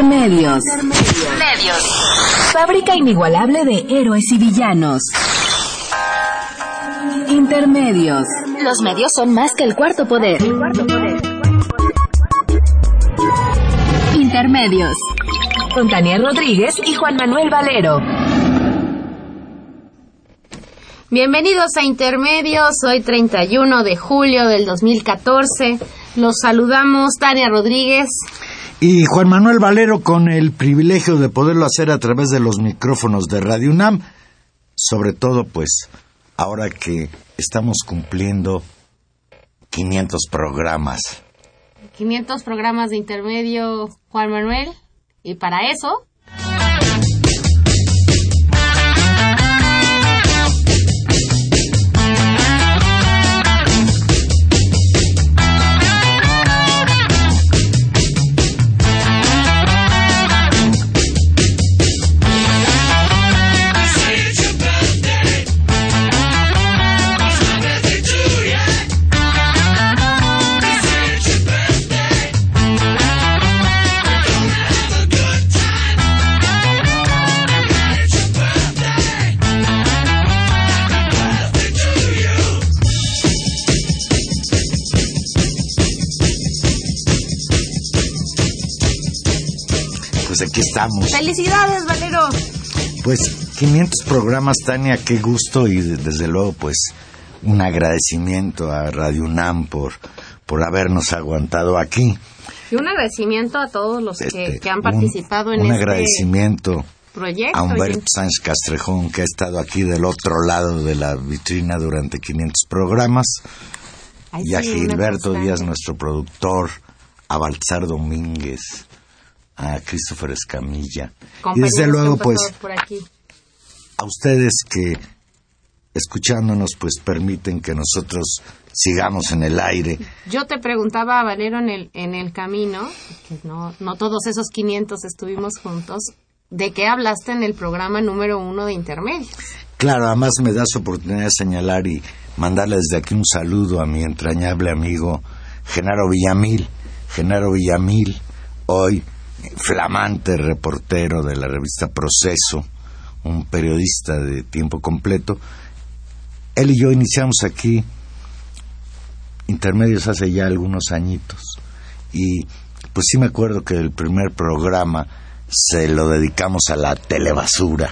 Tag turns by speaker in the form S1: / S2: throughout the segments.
S1: Intermedios. Intermedios. Fábrica inigualable de héroes y villanos. Intermedios. Los medios son más que el cuarto poder. Intermedios. Con Daniel Rodríguez y Juan Manuel Valero.
S2: Bienvenidos a Intermedios, hoy 31 de julio del 2014. Los saludamos Tania Rodríguez.
S3: Y Juan Manuel Valero con el privilegio de poderlo hacer a través de los micrófonos de Radio UNAM, sobre todo pues ahora que estamos cumpliendo 500 programas.
S2: 500 programas de intermedio, Juan Manuel, y para eso
S3: Pues aquí estamos.
S2: ¡Felicidades, Valero!
S3: Pues 500 programas, Tania, qué gusto y desde luego pues un agradecimiento a Radio UNAM por, por habernos aguantado aquí.
S2: Y un agradecimiento a todos los que, este, han participado en
S3: un
S2: este
S3: agradecimiento
S2: proyecto.
S3: A Humberto Sánchez Castrejón, que ha estado aquí del otro lado de la vitrina durante 500 programas. y a Gilberto Díaz, nuestro productor, a Baltzar Domínguez, a Christopher Escamilla. Y desde luego, pues, a ustedes que escuchándonos, pues permiten que nosotros sigamos en el aire.
S2: Yo te preguntaba, Valero, en el, en el camino, que no, no todos esos 500 estuvimos juntos, ¿de qué hablaste en el programa número uno de Intermedios?
S3: Claro, además me das oportunidad de señalar y mandarle desde aquí un saludo a mi entrañable amigo Genaro Villamil. Genaro Villamil, hoy flamante reportero de la revista Proceso, un periodista de tiempo completo. Él y yo iniciamos aquí intermedios hace ya algunos añitos y pues sí me acuerdo que el primer programa se lo dedicamos a la telebasura,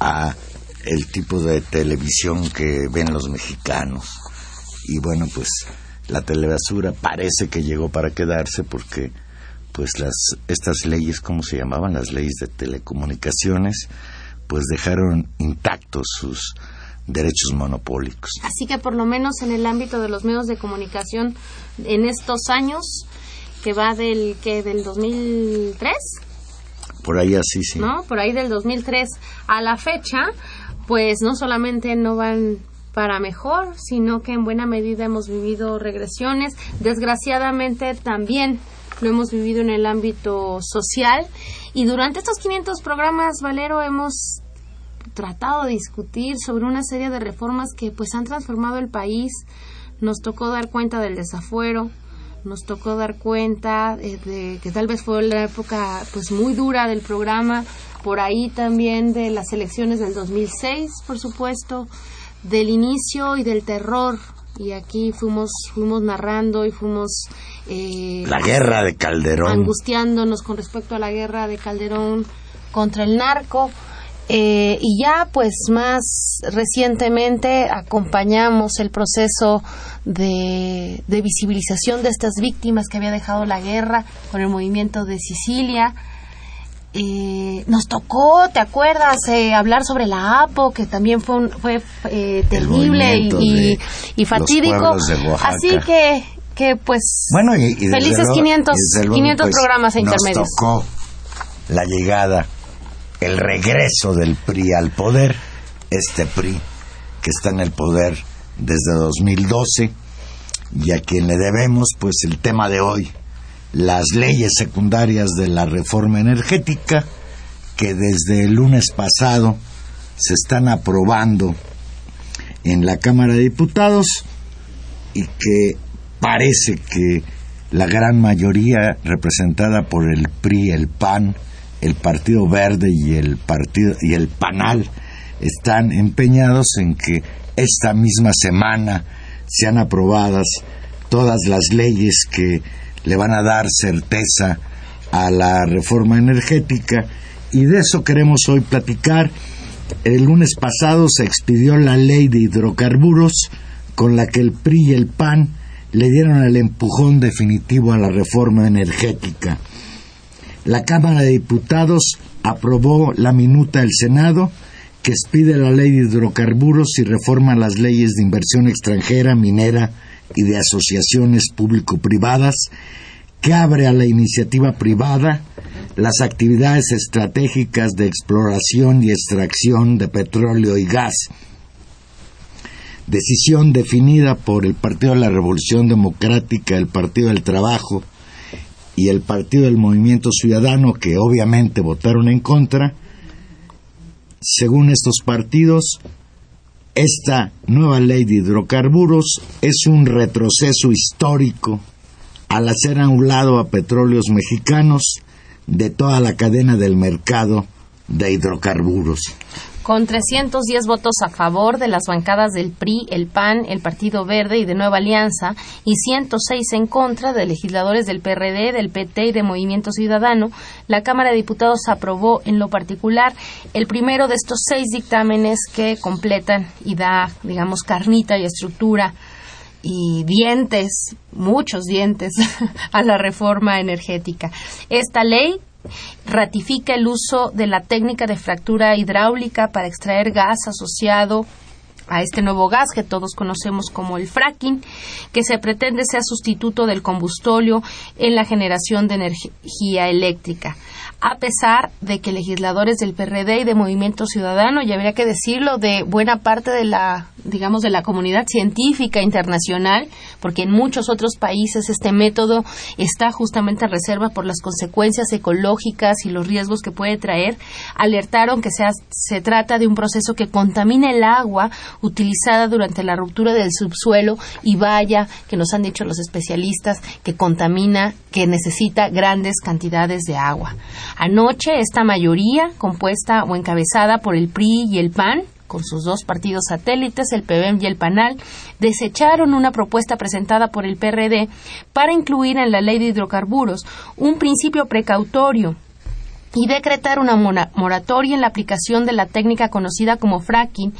S3: a el tipo de televisión que ven los mexicanos. Y bueno, pues la telebasura parece que llegó para quedarse porque pues las estas leyes cómo se llamaban las leyes de telecomunicaciones pues dejaron intactos sus derechos monopólicos.
S2: Así que por lo menos en el ámbito de los medios de comunicación en estos años que va del que del 2003
S3: por ahí así sí.
S2: ¿No? Por ahí del 2003 a la fecha, pues no solamente no van para mejor, sino que en buena medida hemos vivido regresiones. Desgraciadamente también lo hemos vivido en el ámbito social y durante estos 500 programas, Valero, hemos tratado de discutir sobre una serie de reformas que pues han transformado el país. Nos tocó dar cuenta del desafuero, nos tocó dar cuenta de, que tal vez fue la época pues muy dura del programa, por ahí también de las elecciones del 2006, por supuesto, del inicio y del terror y aquí fuimos fuimos narrando y fuimos
S3: eh, la guerra de Calderón.
S2: angustiándonos con respecto a la guerra de Calderón contra el narco. Eh, y ya pues más recientemente acompañamos el proceso de, de visibilización de estas víctimas que había dejado la guerra con el movimiento de Sicilia eh, nos tocó, ¿te acuerdas? Eh, hablar sobre la APO, que también fue, fue eh, terrible y, y, fatídico. Así que, que pues,
S3: bueno, y,
S2: felices 500, 500 pues, programas intermedios.
S3: Nos tocó la llegada, el regreso del PRI al poder, este PRI que está en el poder desde 2012 y a quien le debemos pues el tema de hoy, las leyes secundarias de la reforma energética que desde el lunes pasado se están aprobando en la Cámara de Diputados y que parece que la gran mayoría representada por el PRI, el PAN, el Partido Verde y el Partido y el PANAL están empeñados en que esta misma semana sean aprobadas todas las leyes que le van a dar certeza a la reforma energética y de eso queremos hoy platicar. El lunes pasado se expidió la ley de hidrocarburos con la que el PRI y el PAN le dieron el empujón definitivo a la reforma energética. La Cámara de Diputados aprobó la minuta del Senado que expide la ley de hidrocarburos y reforma las leyes de inversión extranjera, minera y de asociaciones público-privadas, que abre a la iniciativa privada las actividades estratégicas de exploración y extracción de petróleo y gas. Decisión definida por el Partido de la Revolución Democrática, el Partido del Trabajo y el Partido del Movimiento Ciudadano, que obviamente votaron en contra, según estos partidos, esta nueva ley de hidrocarburos es un retroceso histórico al hacer a un lado a petróleos mexicanos de toda la cadena del mercado de hidrocarburos
S2: con 310 votos a favor de las bancadas del PRI, el PAN, el Partido Verde y de Nueva Alianza y 106 en contra de legisladores del PRD, del PT y de Movimiento Ciudadano, la Cámara de Diputados aprobó en lo particular el primero de estos seis dictámenes que completan y da, digamos, carnita y estructura y dientes, muchos dientes, a la reforma energética. Esta ley ratifica el uso de la técnica de fractura hidráulica para extraer gas asociado a este nuevo gas que todos conocemos como el fracking, que se pretende sea sustituto del combustóleo en la generación de energía eléctrica a pesar de que legisladores del PRD y de Movimiento Ciudadano, y habría que decirlo, de buena parte de la, digamos, de la comunidad científica internacional, porque en muchos otros países este método está justamente a reserva por las consecuencias ecológicas y los riesgos que puede traer, alertaron que se trata de un proceso que contamina el agua utilizada durante la ruptura del subsuelo y vaya, que nos han dicho los especialistas, que contamina, que necesita grandes cantidades de agua. Anoche, esta mayoría, compuesta o encabezada por el PRI y el PAN, con sus dos partidos satélites, el PBM y el PANAL, desecharon una propuesta presentada por el PRD para incluir en la ley de hidrocarburos un principio precautorio y decretar una moratoria en la aplicación de la técnica conocida como fracking,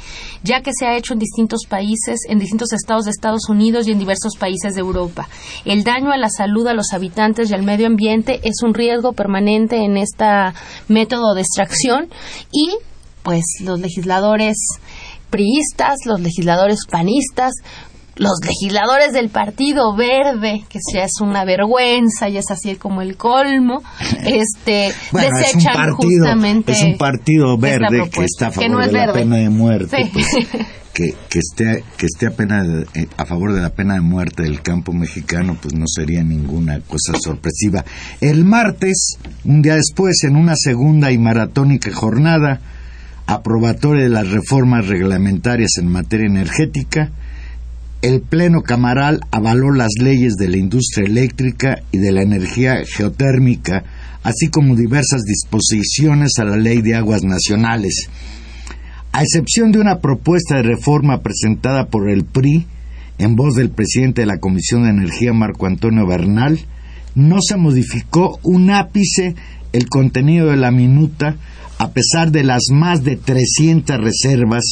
S2: ya que se ha hecho en distintos países, en distintos estados de Estados Unidos y en diversos países de Europa. El daño a la salud, a los habitantes y al medio ambiente es un riesgo permanente en este método de extracción y pues los legisladores priistas, los legisladores panistas, los legisladores del Partido Verde, que ya es una vergüenza y es así como el colmo, este desechan justamente
S3: es un partido verde que está a favor de la pena de muerte, pues, que, que esté que esté a, pena eh, a favor de la pena de muerte del campo mexicano, pues no sería ninguna cosa sorpresiva. El martes, un día después, en una segunda y maratónica jornada aprobatoria de las reformas reglamentarias en materia energética, el Pleno Camaral avaló las leyes de la industria eléctrica y de la energía geotérmica, así como diversas disposiciones a la Ley de Aguas Nacionales. A excepción de una propuesta de reforma presentada por el PRI, en voz del presidente de la Comisión de Energía, Marco Antonio Bernal, no se modificó un ápice el contenido de la minuta, a pesar de las más de 300 reservas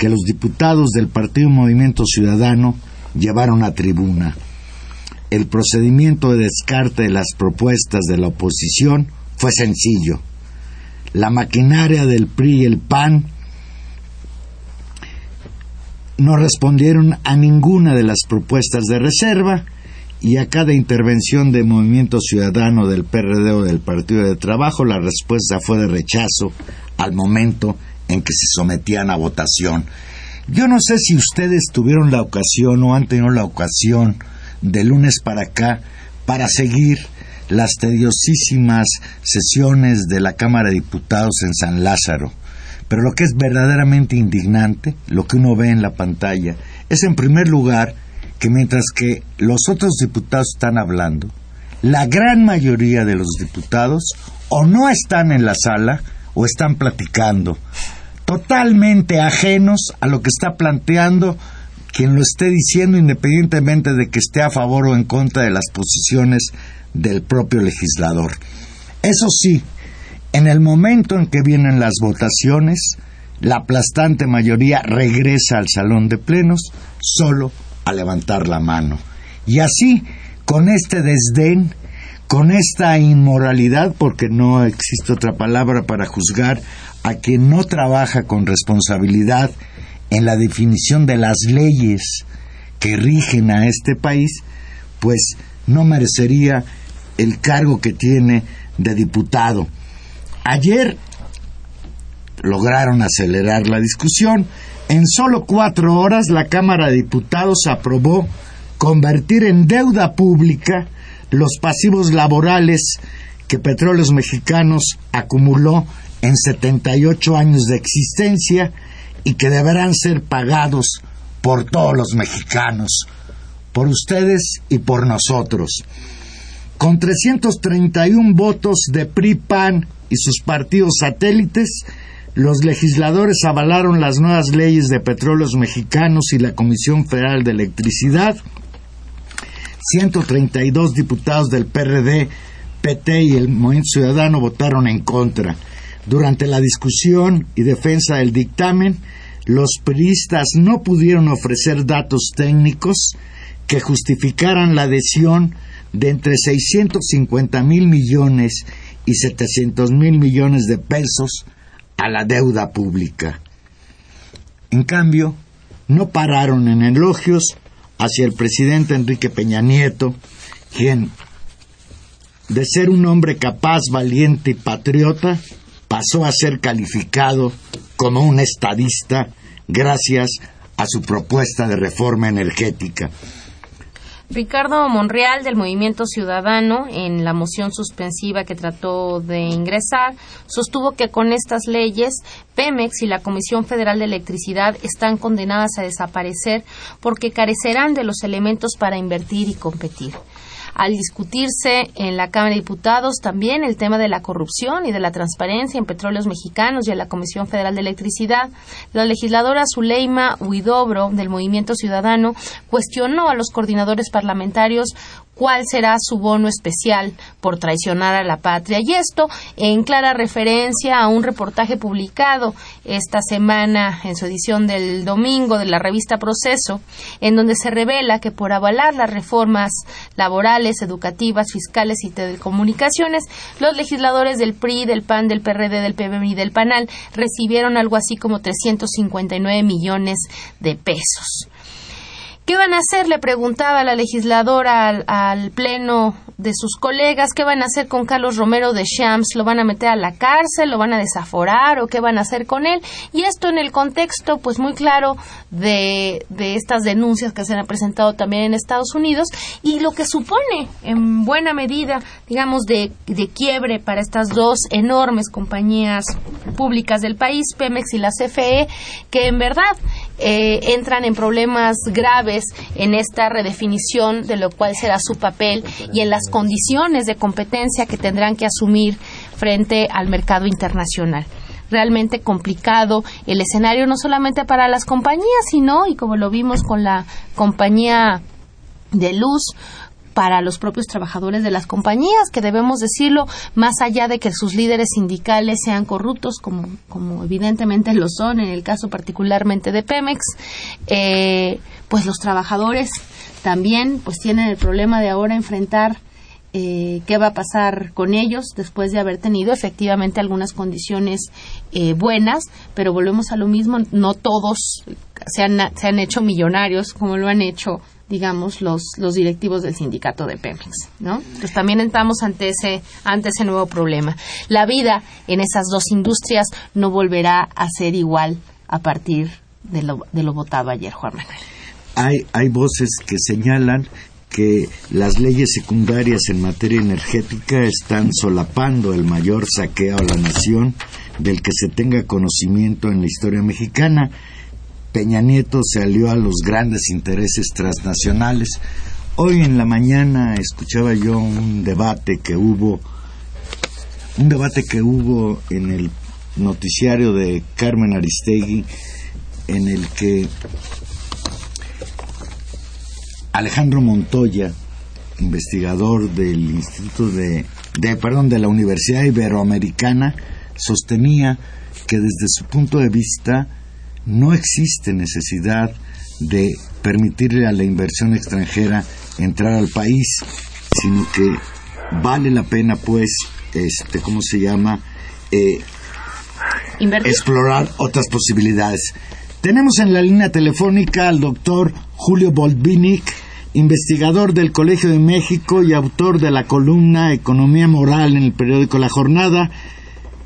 S3: que los diputados del Partido Movimiento Ciudadano llevaron a tribuna. El procedimiento de descarte de las propuestas de la oposición fue sencillo. La maquinaria del PRI y el PAN no respondieron a ninguna de las propuestas de reserva y a cada intervención de Movimiento Ciudadano del PRD o del Partido de Trabajo la respuesta fue de rechazo al momento en que se sometían a votación. Yo no sé si ustedes tuvieron la ocasión o han tenido la ocasión de lunes para acá para seguir las tediosísimas sesiones de la Cámara de Diputados en San Lázaro. Pero lo que es verdaderamente indignante, lo que uno ve en la pantalla, es en primer lugar que mientras que los otros diputados están hablando, la gran mayoría de los diputados o no están en la sala o están platicando, totalmente ajenos a lo que está planteando quien lo esté diciendo independientemente de que esté a favor o en contra de las posiciones del propio legislador. Eso sí, en el momento en que vienen las votaciones, la aplastante mayoría regresa al salón de plenos solo a levantar la mano. Y así, con este desdén, con esta inmoralidad, porque no existe otra palabra para juzgar a quien no trabaja con responsabilidad en la definición de las leyes que rigen a este país, pues no merecería el cargo que tiene de diputado. Ayer lograron acelerar la discusión. En solo cuatro horas la Cámara de Diputados aprobó convertir en deuda pública los pasivos laborales que Petróleos Mexicanos acumuló en 78 años de existencia y que deberán ser pagados por todos los mexicanos, por ustedes y por nosotros. Con 331 votos de PRI, PAN y sus partidos satélites, los legisladores avalaron las nuevas leyes de petróleos mexicanos y la Comisión Federal de Electricidad. 132 diputados del PRD, PT y el Movimiento Ciudadano votaron en contra. Durante la discusión y defensa del dictamen, los periodistas no pudieron ofrecer datos técnicos que justificaran la adhesión de entre 650 mil millones y 700 mil millones de pesos a la deuda pública. En cambio, no pararon en elogios hacia el presidente Enrique Peña Nieto, quien, de ser un hombre capaz, valiente y patriota, pasó a ser calificado como un estadista gracias a su propuesta de reforma energética.
S2: Ricardo Monreal del Movimiento Ciudadano, en la moción suspensiva que trató de ingresar, sostuvo que con estas leyes Pemex y la Comisión Federal de Electricidad están condenadas a desaparecer porque carecerán de los elementos para invertir y competir al discutirse en la Cámara de Diputados también el tema de la corrupción y de la transparencia en petróleos mexicanos y en la Comisión Federal de Electricidad, la legisladora Zuleima Huidobro del Movimiento Ciudadano cuestionó a los coordinadores parlamentarios cuál será su bono especial por traicionar a la patria. Y esto en clara referencia a un reportaje publicado esta semana en su edición del domingo de la revista Proceso, en donde se revela que por avalar las reformas laborales, educativas, fiscales y telecomunicaciones, los legisladores del PRI, del PAN, del PRD, del PBM y del PANAL recibieron algo así como 359 millones de pesos. ¿Qué van a hacer? Le preguntaba la legisladora al, pleno de sus colegas. ¿Qué van a hacer con Carlos Romero de Shams? ¿Lo van a meter a la cárcel? ¿Lo van a desaforar? ¿O qué van a hacer con él? Y esto en el contexto, pues muy claro, de, de estas denuncias que se han presentado también en Estados Unidos y lo que supone, en buena medida, digamos, de, de quiebre para estas dos enormes compañías públicas del país, Pemex y la CFE, que en verdad eh, entran en problemas graves en esta redefinición de lo cual será su papel y en las condiciones de competencia que tendrán que asumir frente al mercado internacional. Realmente complicado el escenario no solamente para las compañías, sino, y como lo vimos con la compañía de luz, para los propios trabajadores de las compañías, que debemos decirlo, más allá de que sus líderes sindicales sean corruptos, como, como evidentemente lo son en el caso particularmente de Pemex, eh, pues los trabajadores también pues tienen el problema de ahora enfrentar eh, qué va a pasar con ellos después de haber tenido efectivamente algunas condiciones eh, buenas, pero volvemos a lo mismo, no todos se han, se han hecho millonarios como lo han hecho digamos, los, los directivos del sindicato de Pemex, ¿no? Pues también estamos ante ese, ante ese nuevo problema. La vida en esas dos industrias no volverá a ser igual a partir de lo, de lo votado ayer, Juan Manuel.
S3: Hay, hay voces que señalan que las leyes secundarias en materia energética están solapando el mayor saqueo a la nación del que se tenga conocimiento en la historia mexicana Peña Nieto se alió a los grandes intereses transnacionales. Hoy en la mañana escuchaba yo un debate que hubo, un debate que hubo en el noticiario de Carmen Aristegui, en el que Alejandro Montoya, investigador del Instituto de, de, perdón, de la Universidad Iberoamericana, sostenía que desde su punto de vista no existe necesidad de permitirle a la inversión extranjera entrar al país, sino que vale la pena, pues, este, ¿cómo se llama? Eh, explorar otras posibilidades. Tenemos en la línea telefónica al doctor Julio Bolvinic, investigador del Colegio de México y autor de la columna Economía Moral en el periódico La Jornada.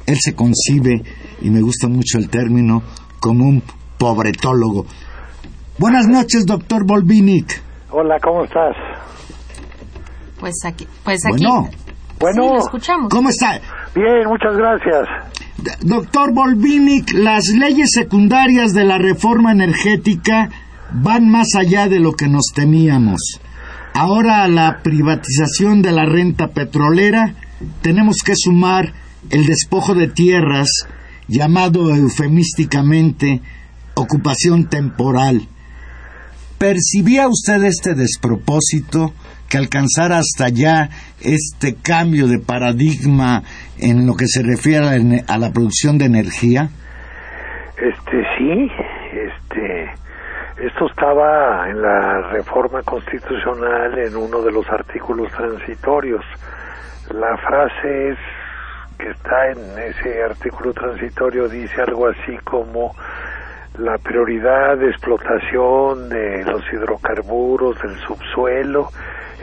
S3: Él se concibe, y me gusta mucho el término, como un pobretólogo. Buenas noches, doctor Bolvinic.
S4: Hola, ¿cómo estás?
S2: Pues aquí, pues aquí.
S3: Bueno,
S4: Bueno,
S2: escuchamos.
S3: ¿cómo está?
S4: bien, muchas gracias.
S3: Doctor Bolvinic, las leyes secundarias de la reforma energética van más allá de lo que nos temíamos. Ahora a la privatización de la renta petrolera tenemos que sumar el despojo de tierras, llamado eufemísticamente ocupación temporal. ¿Percibía usted este despropósito que alcanzara hasta allá este cambio de paradigma en lo que se refiere a la, producción de energía?
S4: Este, sí, este, esto estaba en la reforma constitucional en uno de los artículos transitorios. La frase es que está en ese artículo transitorio dice algo así como la prioridad de explotación de los hidrocarburos del subsuelo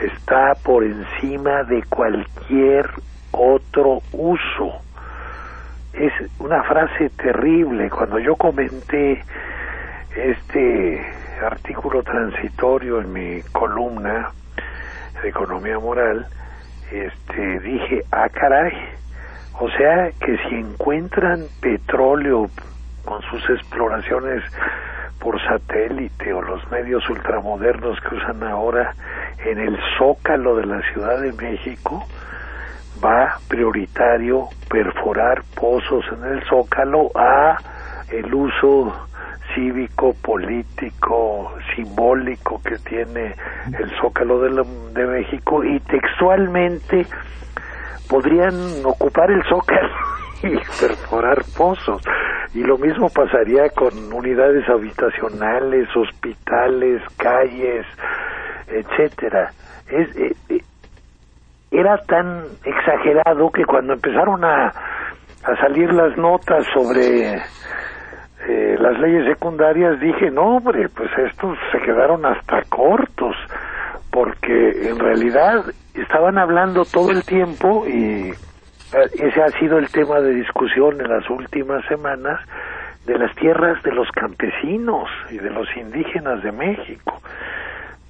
S4: está por encima de cualquier otro uso. Es una frase terrible. Cuando yo comenté este artículo transitorio en mi columna de economía moral, este dije, ah caray, o sea que si encuentran petróleo con sus exploraciones por satélite o los medios ultramodernos que usan ahora en el zócalo de la Ciudad de México, va prioritario perforar pozos en el zócalo a el uso cívico, político, simbólico que tiene el zócalo de, la, de México. Y textualmente podrían ocupar el zócalo y perforar pozos. Y lo mismo pasaría con unidades habitacionales, hospitales, calles, etcétera. Es, eh, era tan exagerado que cuando empezaron a, a salir las notas sobre eh, las leyes secundarias dije, no hombre, pues estos se quedaron hasta cortos, porque en realidad estaban hablando todo el tiempo y ese ha sido el tema de discusión en las últimas semanas de las tierras de los campesinos y de los indígenas de México.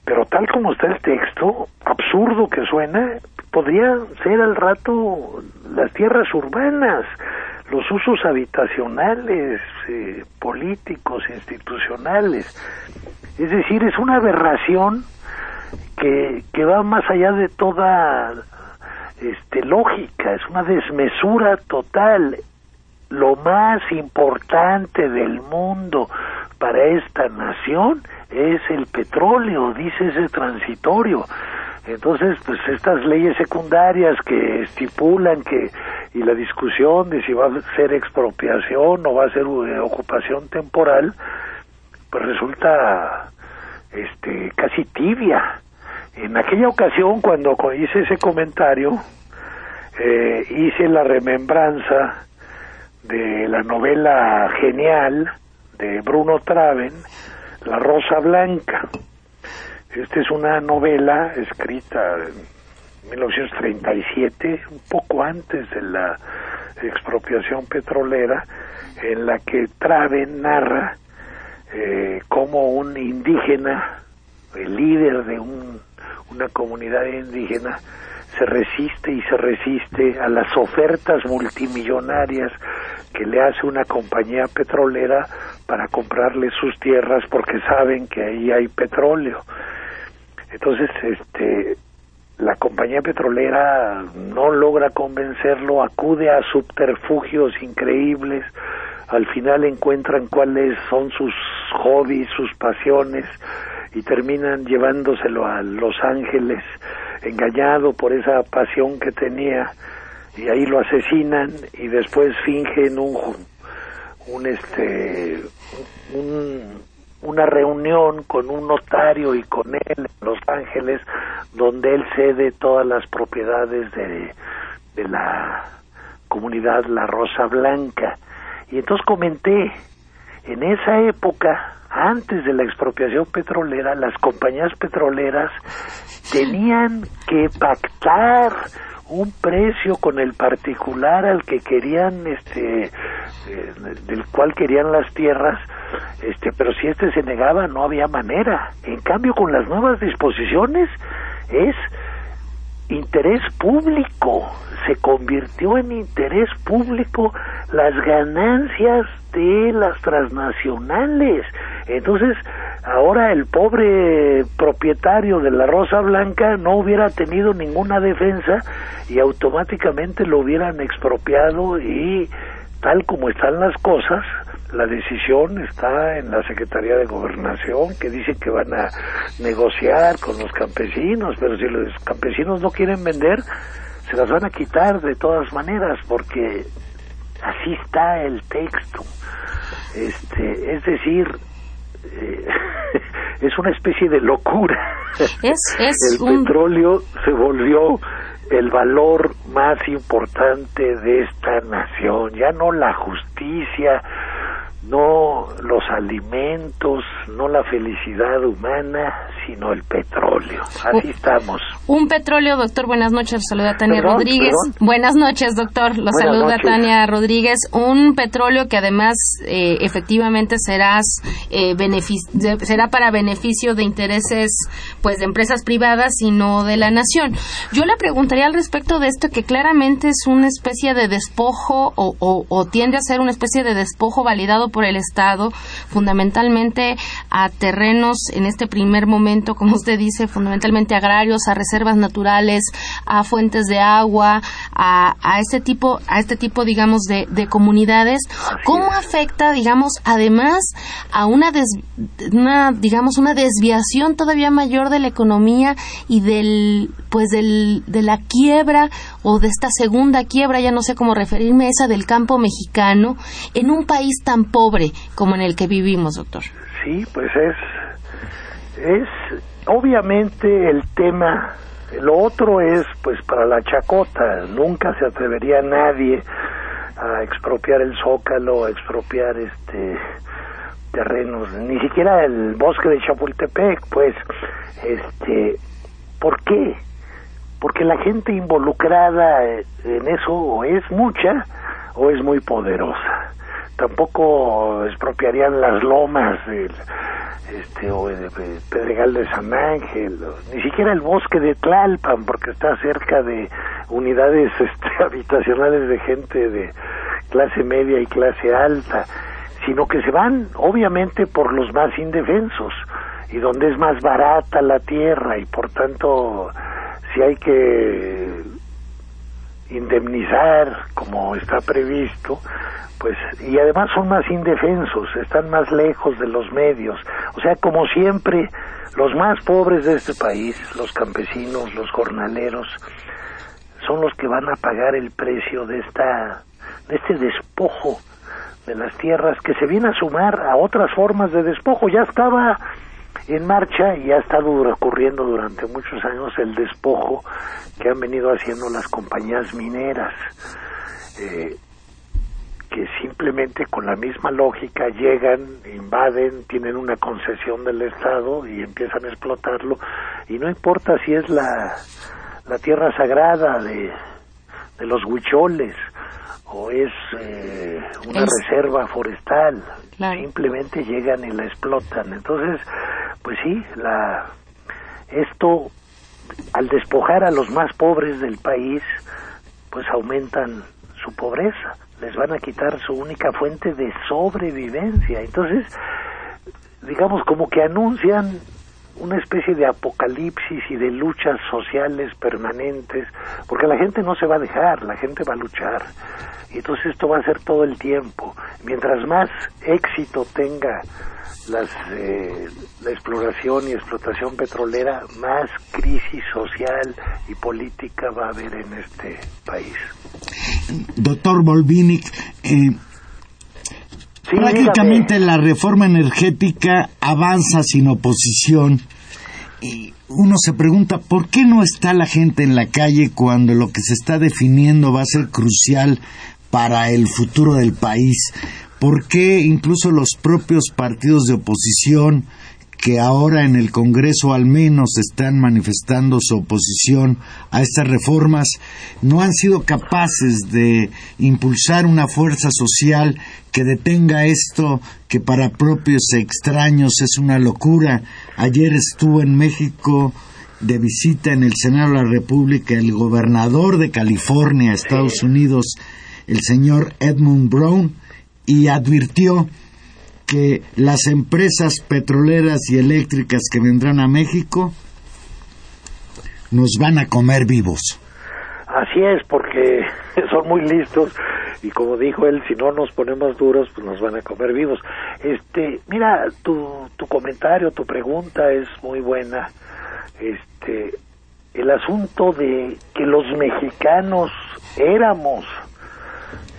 S4: Pero tal como está el texto, absurdo que suena, podría ser al rato las tierras urbanas, los usos habitacionales, eh, políticos, institucionales. Es decir, es una aberración que, que va más allá de toda este, lógica, es una desmesura total. Lo más importante del mundo para esta nación es el petróleo, dice ese transitorio. Entonces, pues estas leyes secundarias que estipulan que y la discusión de si va a ser expropiación o va a ser eh, ocupación temporal, pues resulta este casi tibia. En aquella ocasión, cuando hice ese comentario, eh, hice la remembranza de la novela genial de Bruno Traven, La Rosa Blanca. Esta es una novela escrita en 1937, un poco antes de la expropiación petrolera, en la que Traven narra eh, como un indígena, el líder de un, una comunidad indígena, se resiste y se resiste a las ofertas multimillonarias que le hace una compañía petrolera para comprarles sus tierras porque saben que ahí hay petróleo. Entonces, este, la compañía petrolera no logra convencerlo, acude a subterfugios increíbles, al final encuentran cuáles son sus hobbies, sus pasiones y terminan llevándoselo a Los Ángeles, engañado por esa pasión que tenía y ahí lo asesinan y después fingen un un este una reunión con un notario y con él en Los Ángeles donde él cede todas las propiedades de, de la comunidad La Rosa Blanca y entonces comenté en esa época antes de la expropiación petrolera las compañías petroleras tenían que pactar un precio con el particular al que querían este eh, del cual querían las tierras este pero si este se negaba no había manera. En cambio con las nuevas disposiciones es interés público. Se convirtió en interés público las ganancias de las transnacionales. Entonces ahora el pobre propietario de la Rosa Blanca no hubiera tenido ninguna defensa y automáticamente lo hubieran expropiado y tal como están las cosas, la decisión está en la Secretaría de Gobernación que dice que van a negociar con los campesinos, pero si los campesinos no quieren vender, se las van a quitar de todas maneras porque así está el texto. Este, es decir, eh, es una especie de locura.
S2: Es,
S4: el petróleo se volvió el valor más importante de esta nación, ya no la justicia, no los alimentos, no la felicidad humana, sino el petróleo. Así estamos.
S2: Un petróleo, doctor. Buenas noches. Saluda Tania Rodríguez. Buenas noches, doctor. Lo saluda Tania Rodríguez. Un petróleo que además eh, efectivamente serás, eh, será para beneficio de intereses pues de empresas privadas y no de la nación. Yo le preguntaría al respecto de esto que claramente es una especie de despojo o, o tiende a ser una especie de despojo validado por el Estado, fundamentalmente a terrenos en este primer momento, como usted dice, fundamentalmente agrarios, a reservas naturales, a fuentes de agua, a, a este tipo, a este tipo, digamos, de, de comunidades. ¿Cómo afecta, digamos, además a una, una, digamos, una desviación todavía mayor de la economía y del, pues, del, de la quiebra o de esta segunda quiebra, ya no sé cómo referirme, esa del campo mexicano, en un país tan pobre como en el que vivimos, doctor.
S4: Sí, pues es, es obviamente el tema. Lo otro es, pues, para la chacota. Nunca se atrevería nadie a expropiar el zócalo, a expropiar este terrenos, ni siquiera el bosque de Chapultepec, pues, este, ¿por qué? Porque la gente involucrada en eso o es mucha o es muy poderosa. Tampoco expropiarían las lomas del este o de Pedregal de San Ángel, ni siquiera el bosque de Tlalpan porque está cerca de unidades este, habitacionales de gente de clase media y clase alta, sino que se van obviamente por los más indefensos y donde es más barata la tierra y por tanto si hay que indemnizar como está previsto, pues y además son más indefensos, están más lejos de los medios. O sea, como siempre, los más pobres de este país, los campesinos, los jornaleros, son los que van a pagar el precio de esta de este despojo de las tierras que se viene a sumar a otras formas de despojo. Ya estaba en marcha y ha estado ocurriendo durante muchos años el despojo que han venido haciendo las compañías mineras. Eh, que simplemente con la misma lógica llegan, invaden, tienen una concesión del Estado y empiezan a explotarlo y no importa si es la, la tierra sagrada de, de los huicholes o es eh, una reserva forestal, simplemente llegan y la explotan. Entonces, pues sí, la esto al despojar a los más pobres del país, pues aumentan su pobreza, les van a quitar su única fuente de sobrevivencia. Entonces, digamos, como que anuncian una especie de apocalipsis y de luchas sociales permanentes, porque la gente no se va a dejar, la gente va a luchar. Y entonces esto va a ser todo el tiempo. Mientras más éxito tenga las, eh, la exploración y explotación petrolera, más crisis social y política va a haber en este país.
S3: Doctor Volvinic, eh, prácticamente la reforma energética avanza sin oposición. Uno se pregunta, ¿por qué no está la gente en la calle cuando lo que se está definiendo va a ser crucial para el futuro del país? ¿Por qué incluso los propios partidos de oposición que ahora en el Congreso al menos están manifestando su oposición a estas reformas, no han sido capaces de impulsar una fuerza social que detenga esto que para propios extraños es una locura. Ayer estuvo en México de visita en el Senado de la República el gobernador de California, Estados Unidos, el señor Edmund Brown, y advirtió que las empresas petroleras y eléctricas que vendrán a México nos van a comer vivos.
S4: Así es, porque son muy listos y como dijo él, si no nos ponemos duros, pues nos van a comer vivos. Este, mira, tu, tu comentario, tu pregunta es muy buena. Este, el asunto de que los mexicanos éramos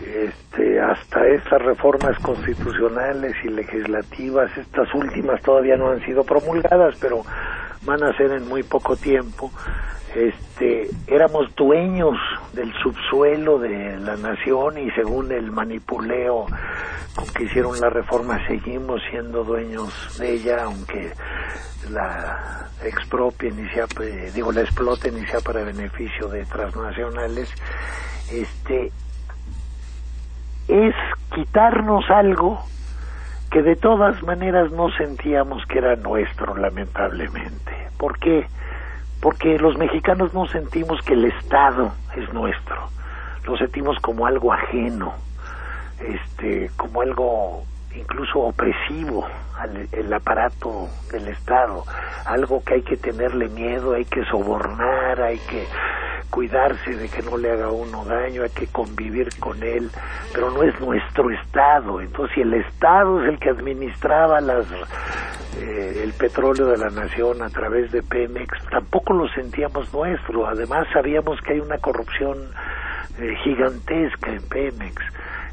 S4: este, hasta estas reformas constitucionales y legislativas, estas últimas todavía no han sido promulgadas, pero van a ser en muy poco tiempo. Este, éramos dueños del subsuelo de la nación y según el manipuleo con que hicieron la reforma seguimos siendo dueños de ella, aunque la expropien y sea, digo, la exploten y sea para beneficio de transnacionales. Este, es quitarnos algo que de todas maneras no sentíamos que era nuestro, lamentablemente. ¿Por qué? Porque los mexicanos no sentimos que el Estado es nuestro, lo sentimos como algo ajeno, este, como algo incluso opresivo al el aparato del Estado, algo que hay que tenerle miedo, hay que sobornar, hay que cuidarse de que no le haga uno daño, hay que convivir con él, pero no es nuestro Estado. Entonces, si el Estado es el que administraba las, eh, el petróleo de la nación a través de Pemex, tampoco lo sentíamos nuestro. Además, sabíamos que hay una corrupción eh, gigantesca en Pemex.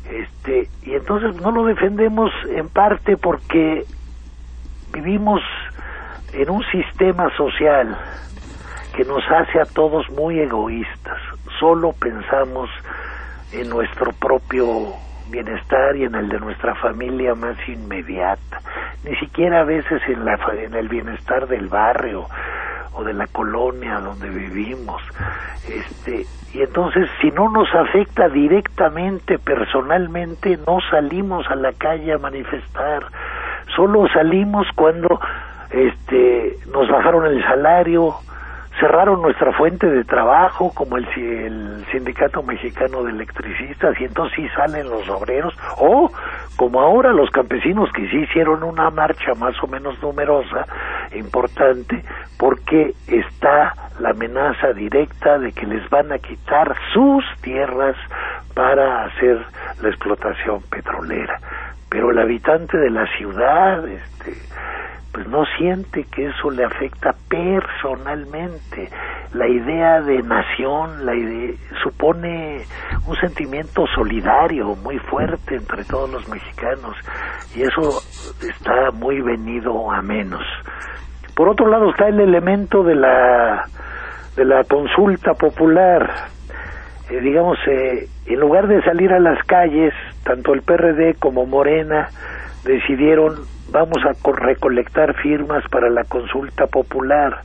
S4: Este, y entonces no lo defendemos en parte porque vivimos en un sistema social que nos hace a todos muy egoístas. Solo pensamos en nuestro propio bienestar y en el de nuestra familia más inmediata. Ni siquiera a veces en, la, en el bienestar del barrio de la colonia donde vivimos. Este, y entonces si no nos afecta directamente, personalmente, no salimos a la calle a manifestar. Solo salimos cuando este, nos bajaron el salario, cerraron nuestra fuente de trabajo como el, el, sindicato mexicano de electricistas y entonces sí salen los obreros o como ahora los campesinos que sí hicieron una marcha más o menos numerosa importante porque está la amenaza directa de que les van a quitar sus tierras para hacer la explotación petrolera pero el habitante de la ciudad este pues no siente que eso le afecta personalmente. La idea de nación la idea, supone un sentimiento solidario muy fuerte entre todos los mexicanos y eso está muy venido a menos. Por otro lado está el elemento de la de la consulta popular. Eh, digamos, eh, en lugar de salir a las calles, tanto el PRD como Morena decidieron vamos a recolectar firmas para la consulta popular.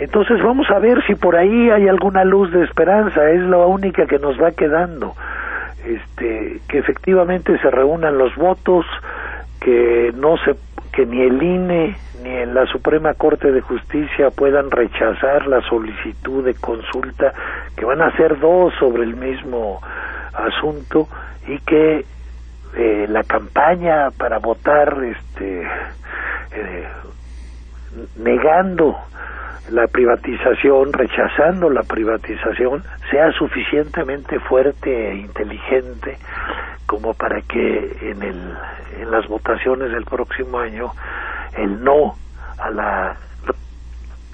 S4: Entonces vamos a ver si por ahí hay alguna luz de esperanza, es la única que nos va quedando. Este, que efectivamente se reúnan los votos, que no se que ni el INE ni la Suprema Corte de Justicia puedan rechazar la solicitud de consulta, que van a ser dos sobre el mismo asunto y que eh, la campaña para votar este eh, negando la privatización, rechazando la privatización, sea suficientemente fuerte e inteligente como para que en, el, en las votaciones del próximo año el no a la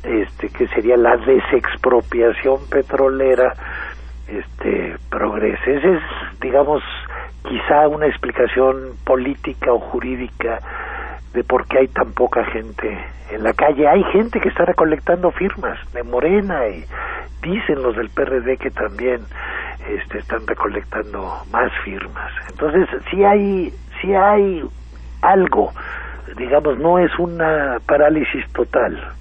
S4: este que sería la desexpropiación petrolera este progrese. Esa es, digamos, quizá una explicación política o jurídica de por qué hay tan poca gente en la calle. Hay gente que está recolectando firmas de Morena y dicen los del PRD que también este, están recolectando más firmas. Entonces, sí hay, sí hay algo, digamos, no es una parálisis total.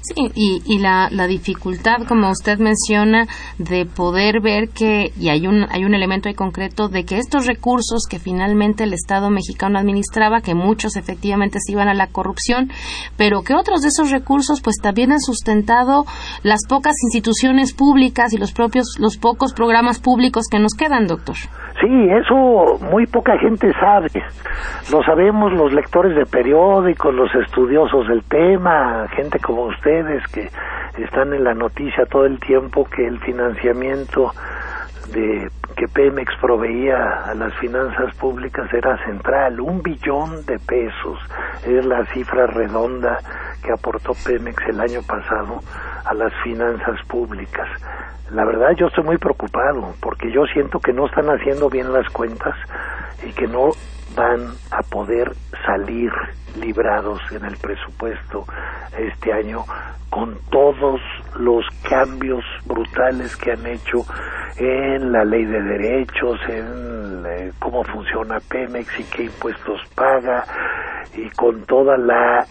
S2: Sí, y, y la, la, dificultad, como usted menciona, de poder ver que, y hay un, hay un elemento ahí concreto, de que estos recursos que finalmente el Estado mexicano administraba, que muchos efectivamente se iban a la corrupción, pero que otros de esos recursos pues también han sustentado las pocas instituciones públicas y los propios, los pocos programas públicos que nos quedan, doctor.
S4: Sí, eso muy poca gente sabe. Lo sabemos los lectores de periódicos, los estudiosos del tema, gente como ustedes que están en la noticia todo el tiempo que el financiamiento de que Pemex proveía a las finanzas públicas era central, un billón de pesos es la cifra redonda que aportó Pemex el año pasado a las finanzas públicas. La verdad yo estoy muy preocupado porque yo siento que no están haciendo bien las cuentas y que no van a poder salir librados en el presupuesto este año con todos los cambios brutales que han hecho en la ley de derechos, en eh, cómo funciona Pemex y qué impuestos paga y con toda la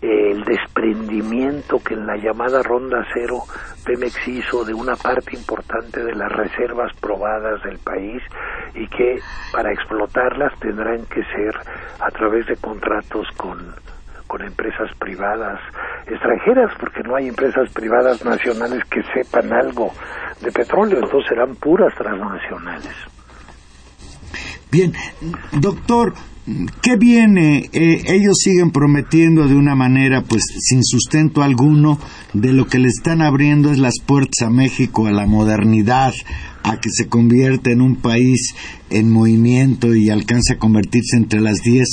S4: el desprendimiento que en la llamada ronda cero Pemex hizo de una parte importante de las reservas probadas del país y que para explotarlas tendrán que ser a través de contratos con, con empresas privadas extranjeras, porque no hay empresas privadas nacionales que sepan algo de petróleo, entonces serán puras transnacionales.
S3: Bien, doctor, ¿Qué viene? Eh, ellos siguen prometiendo de una manera, pues, sin sustento alguno, de lo que le están abriendo es las puertas a México, a la modernidad, a que se convierta en un país en movimiento y alcance a convertirse entre las diez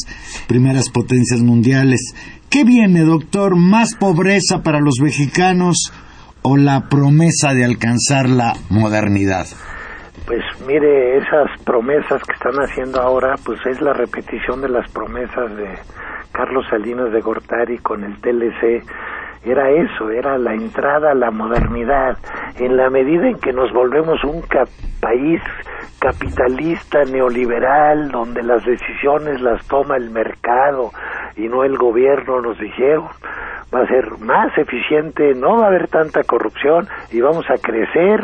S3: primeras potencias mundiales. ¿Qué viene, doctor? ¿Más pobreza para los mexicanos o la promesa de alcanzar la modernidad?
S4: Pues mire, esas promesas que están haciendo ahora, pues es la repetición de las promesas de Carlos Salinas de Gortari con el TLC. Era eso, era la entrada a la modernidad. En la medida en que nos volvemos un país capitalista neoliberal, donde las decisiones las toma el mercado y no el gobierno, nos dijeron, va a ser más eficiente, no va a haber tanta corrupción y vamos a crecer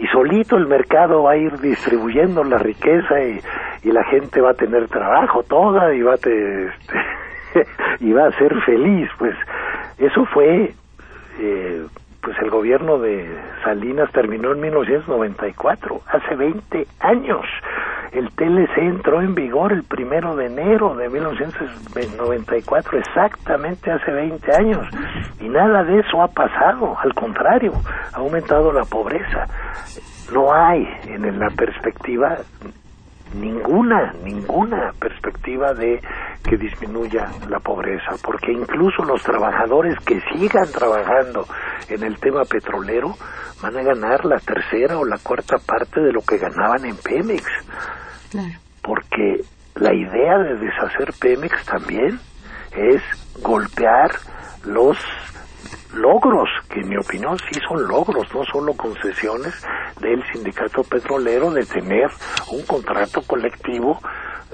S4: y solito el mercado va a ir distribuyendo la riqueza y, y la gente va a tener trabajo toda y va a te, y va a ser feliz pues. Eso fue eh, pues el gobierno de Salinas terminó en 1994 hace 20 años el TLC entró en vigor el primero de enero de 1994, exactamente hace 20 años, y nada de eso ha pasado, al contrario, ha aumentado la pobreza. No hay en la perspectiva ninguna, ninguna perspectiva de que disminuya la pobreza, porque incluso los trabajadores que sigan trabajando en el tema petrolero van a ganar la tercera o la cuarta parte de lo que ganaban en Pemex. Porque la idea de deshacer Pemex también es golpear los logros, que en mi opinión sí son logros, no solo concesiones del sindicato petrolero de tener un contrato colectivo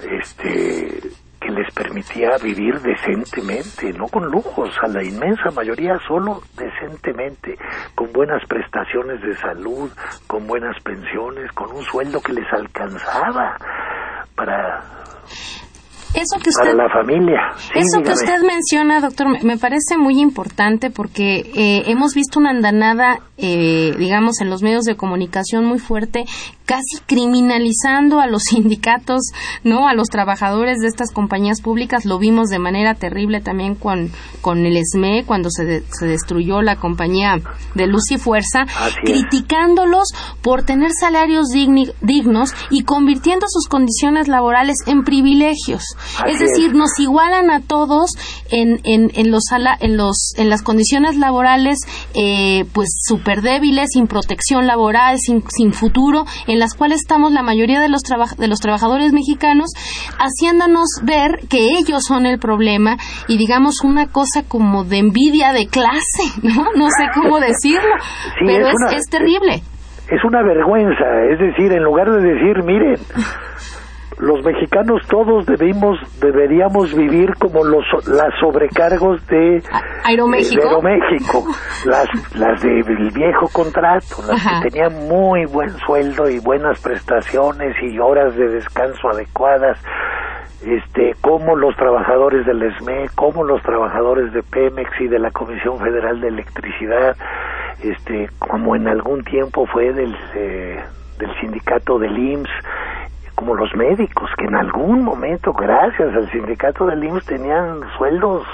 S4: este que les permitía vivir decentemente, no con lujos, a la inmensa mayoría solo decentemente, con buenas prestaciones de salud, con buenas pensiones, con un sueldo que les alcanzaba para
S2: eso que
S4: para la familia. Sí,
S2: eso que usted menciona, doctor, me- parece muy importante porque eh, hemos visto una andanada, eh, digamos, en los medios de comunicación muy fuerte, casi criminalizando a los sindicatos, ¿no? A los trabajadores de estas compañías públicas. Lo vimos de manera terrible también con, con el SME, cuando se, de- se destruyó la compañía de Luz y Fuerza,
S4: Así es.
S2: criticándolos por tener salarios digni- dignos y convirtiendo sus condiciones laborales en privilegios.
S4: Así
S2: es decir,
S4: es.
S2: nos igualan a todos en, en, en los, en, los, en las condiciones laborales eh, pues súper débiles, sin protección laboral, sin, sin futuro, en las cuales estamos la mayoría de los, de los trabajadores mexicanos, haciéndonos ver que ellos son el problema y digamos una cosa como de envidia de clase, ¿no? No sé cómo decirlo,
S4: Sí,
S2: pero
S4: es
S2: es,
S4: una-
S2: es terrible.
S4: es una vergüenza, es decir, en lugar de decir, miren, los mexicanos todos debimos deberíamos vivir como los las sobrecargos de
S2: Aeroméxico.
S4: de Aeroméxico, las las del viejo contrato, las
S2: Ajá.
S4: que tenían muy buen sueldo y buenas prestaciones y horas de descanso adecuadas. Este, como los trabajadores del ESME, como los trabajadores de Pemex y de la Comisión Federal de Electricidad, este, como en algún tiempo fue del, eh, del sindicato del IMSS, como los médicos, que en algún momento, gracias al sindicato del IMSS, tenían sueldos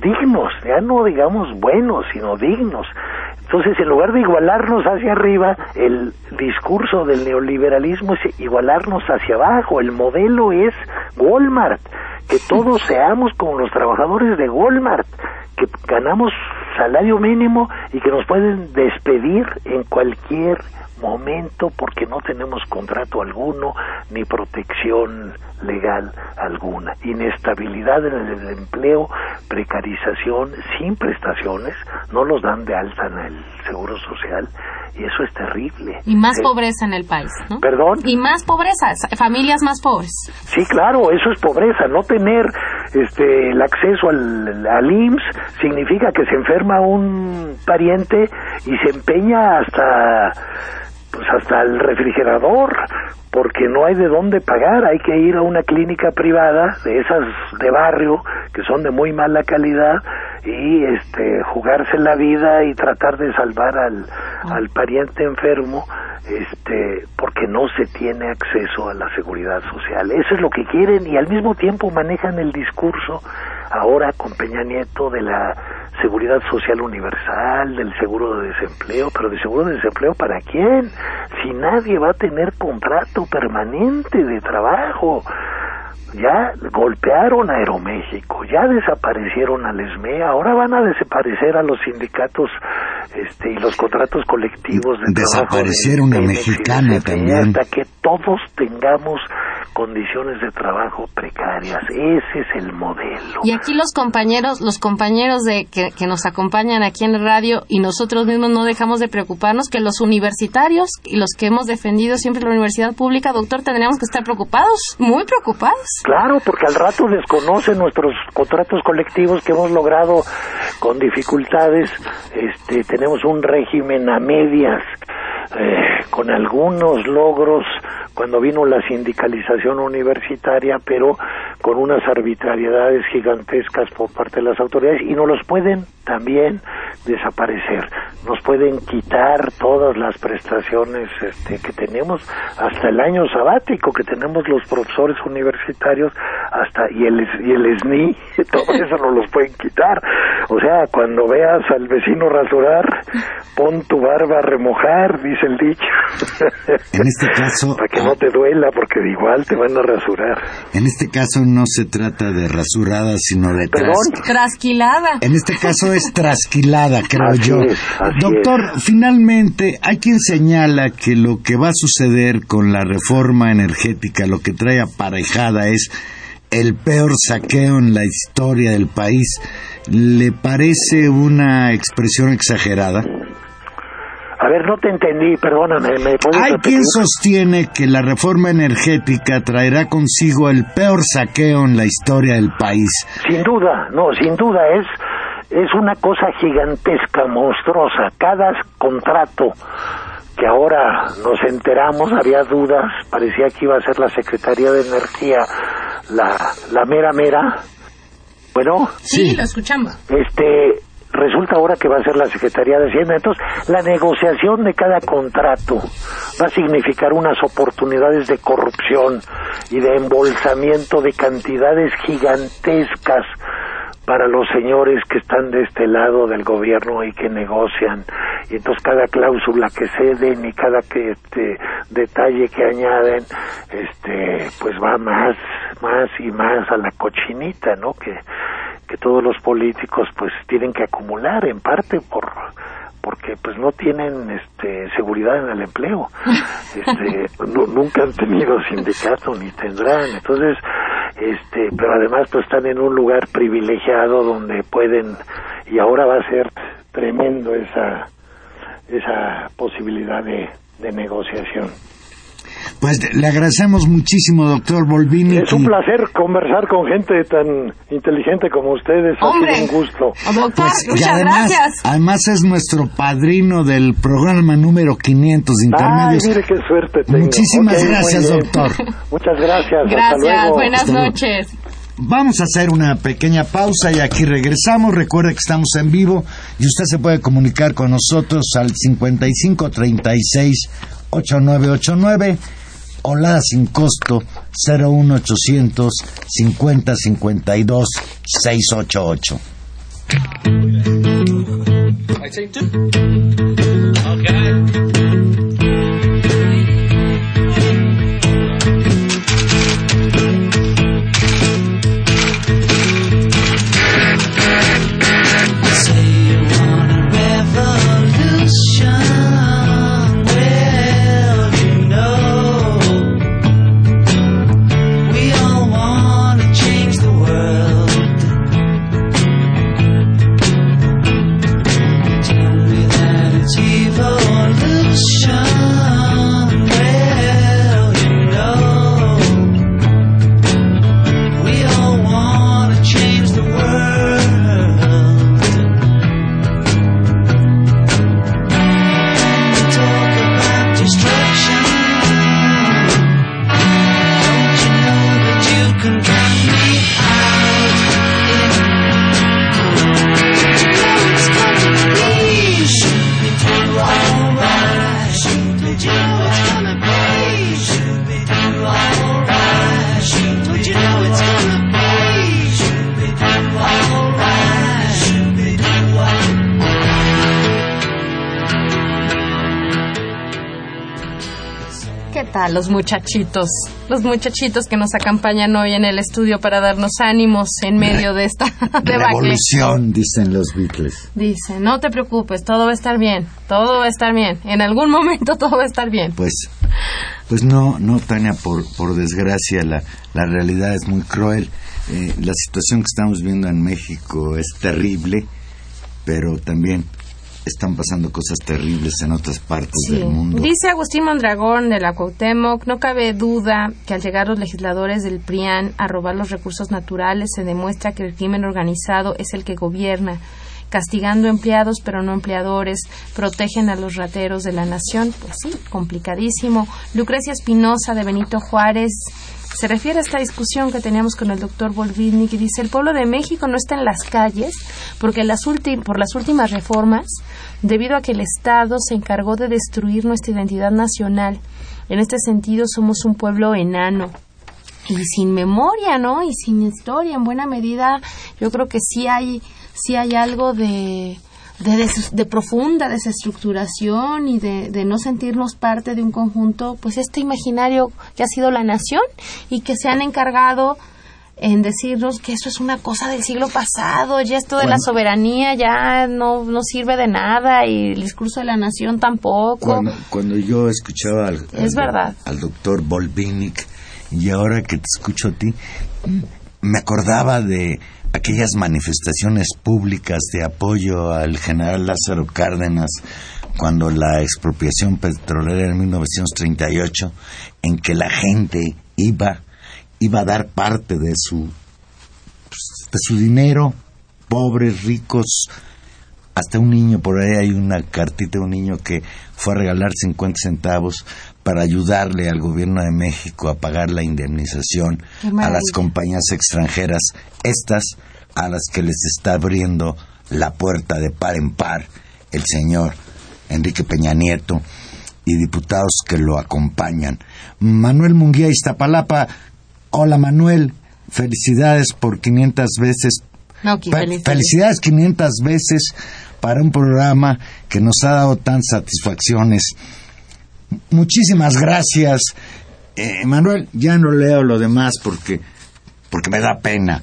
S4: dignos, ya no digamos buenos, sino dignos. Entonces, en lugar de igualarnos hacia arriba, el discurso del neoliberalismo es igualarnos hacia abajo. El modelo es Walmart, que todos seamos como los trabajadores de Walmart, que ganamos salario mínimo y que nos pueden despedir en cualquier momento porque no tenemos contrato alguno ni protección legal alguna. Inestabilidad en el empleo, precarización sin prestaciones, no los dan de alta en el seguro social y eso es terrible.
S2: Y más
S4: Eh,
S2: pobreza en el país, ¿no?
S4: ¿Perdón?
S2: Y más pobreza, familias más pobres.
S4: Sí, claro, eso es pobreza. No tener este, el acceso al, al IMSS significa que se enferma un pariente y se empeña hasta pues hasta el refrigerador porque no hay de dónde pagar, hay que ir a una clínica privada de esas de barrio que son de muy mala calidad y este jugarse la vida y tratar de salvar al, al pariente enfermo este porque no se tiene acceso a la seguridad social. Eso es lo que quieren y al mismo tiempo manejan el discurso ahora con Peña Nieto de la seguridad social universal, del seguro de desempleo, pero de seguro de desempleo para quién? Si nadie va a tener contrato permanente de trabajo. Ya golpearon a Aeroméxico, ya desaparecieron al ESME, ahora van a desaparecer a los sindicatos este, y los contratos colectivos de trabajo
S3: Desaparecieron
S4: de
S3: a Mexicana también.
S4: Hasta que todos tengamos condiciones de trabajo precarias. Ese es el modelo.
S2: Y aquí los compañeros, los compañeros de que, que nos acompañan aquí en el radio y nosotros mismos no dejamos de preocuparnos que los universitarios y los que hemos defendido siempre la universidad pública, doctor, tendríamos que estar preocupados, muy preocupados.
S4: Claro, porque al rato desconocen nuestros contratos colectivos que hemos logrado con dificultades. Este, tenemos un régimen a medias, eh, con algunos logros cuando vino la sindicalización universitaria, pero con unas arbitrariedades gigantescas por parte de las autoridades y no los pueden también desaparecer. Nos pueden quitar todas las prestaciones este, que tenemos hasta el año sabático que tenemos los profesores universitarios hasta y el y el SNI todo eso nos los pueden quitar o sea cuando veas al vecino rasurar pon tu barba a remojar dice el dicho
S3: En este caso,
S4: para que no te duela porque de igual te van a rasurar
S3: en este caso no se trata de rasurada, sino de tras-
S2: Trasquilada.
S3: En este caso es trasquilada, creo
S4: Así
S3: yo.
S4: es, así
S3: Doctor, finalmente hay quien señala que lo que va a suceder con la reforma energética, lo que trae aparejada es el peor saqueo en la historia del país. ¿Le parece una expresión exagerada?
S4: a ver no te entendí perdóname me puedes
S3: Hay
S4: repetir?
S3: quien sostiene que la reforma energética traerá consigo el peor saqueo en la historia del país.
S4: Sin duda, no, sin duda es es una cosa gigantesca, monstruosa. Cada contrato que ahora nos enteramos, había dudas, parecía que iba a ser la Secretaría de Energía la, la mera mera. Bueno,
S2: Sí, lo escuchamos.
S4: este resulta ahora que va a ser la Secretaría de Hacienda. Entonces, la negociación de cada contrato va a significar unas oportunidades de corrupción y de embolsamiento de cantidades gigantescas para los señores que están de este lado del gobierno y que negocian. Y entonces cada cláusula que ceden y cada que este detalle que añaden este pues va más más y más a la cochinita no que que todos los políticos pues tienen que acumular en parte por porque pues no tienen este seguridad en el empleo. Este nu- nunca han tenido sindicato ni tendrán. Entonces este pero además pues están en un lugar privilegiado donde pueden y ahora va a ser tremendo esa esa posibilidad de, de negociación
S3: Pues le agradecemos muchísimo, doctor Volvini.
S4: es un placer conversar con gente tan inteligente como ustedes ha
S2: Hombre.
S4: sido un gusto
S2: Doctor,
S3: Pues,
S2: muchas
S3: además,
S2: gracias.
S3: además es nuestro padrino del programa número 500 de
S4: Ay,
S3: intermedios.
S4: mire qué suerte tengo.
S3: Muchísimas gracias, doctor.
S4: Muchas gracias. Hasta
S2: Gracias,
S4: luego.
S2: buenas
S3: Hasta luego.
S2: noches.
S3: Vamos a hacer una pequeña pausa y aquí regresamos. Recuerde que estamos en vivo y usted se puede comunicar con nosotros al 55 36 8989 o la sin costo 01800 50 52 688.
S5: Say
S2: ¿Qué tal los muchachitos? Los muchachitos que nos acompañan hoy en el estudio para darnos ánimos en medio de esta.
S3: Revolución, dicen los Beatles.
S2: Dice, no te preocupes, todo va a estar bien, todo va a estar bien. En algún momento todo va a estar bien.
S3: Pues, pues no, no, Tania, por, por desgracia, la, la realidad es muy cruel. Eh, la situación que estamos viendo en México es terrible, pero también están pasando cosas terribles en otras partes
S2: Sí.
S3: del mundo.
S2: Dice Agustín Mondragón de la Cuauhtémoc, no cabe duda que al llegar los legisladores del PRIAN a robar los recursos naturales se demuestra que el crimen organizado es el que gobierna, castigando empleados pero no empleadores, protegen a los rateros de la nación. Pues sí, complicadísimo. Lucrecia Espinosa de Benito Juárez se refiere a esta discusión que teníamos con el doctor Volvini que dice el pueblo de México no está en las calles porque las por las últimas reformas debido a que el Estado se encargó de destruir nuestra identidad nacional. En este sentido somos un pueblo enano y sin memoria, ¿no? Y sin historia, en buena medida, yo creo que sí hay, sí hay algo de, de, des- de profunda desestructuración y de, de no sentirnos parte de un conjunto, pues este imaginario que ha sido la nación y que se han encargado en decirnos que eso es una cosa del siglo pasado, ya esto de la soberanía ya no, no sirve de nada y el discurso de la nación tampoco.
S3: Cuando, cuando yo escuchaba al,
S2: Es
S3: al-
S2: verdad.
S3: al doctor Volvinic y ahora que te escucho a ti, me acordaba de aquellas manifestaciones públicas de apoyo al general Lázaro Cárdenas cuando la expropiación petrolera en 1938, en que la gente iba, iba a dar parte de su, pues, de su dinero, pobres, ricos, hasta un niño, por ahí hay una cartita de un niño que fue a regalar 50 centavos para ayudarle al gobierno de México a pagar la indemnización a las compañías extranjeras, estas a las que les está abriendo la puerta de par en par el señor Enrique Peña Nieto y diputados que lo acompañan. Manuel Munguía Iztapalapa, hola Manuel, felicidades por 500 veces.
S2: No, que
S3: Fe-
S2: feliz-
S3: Felicidades 500 veces para un programa que nos ha dado tantas satisfacciones. Muchísimas gracias. Eh, Manuel, ya no leo lo demás porque, porque me da pena.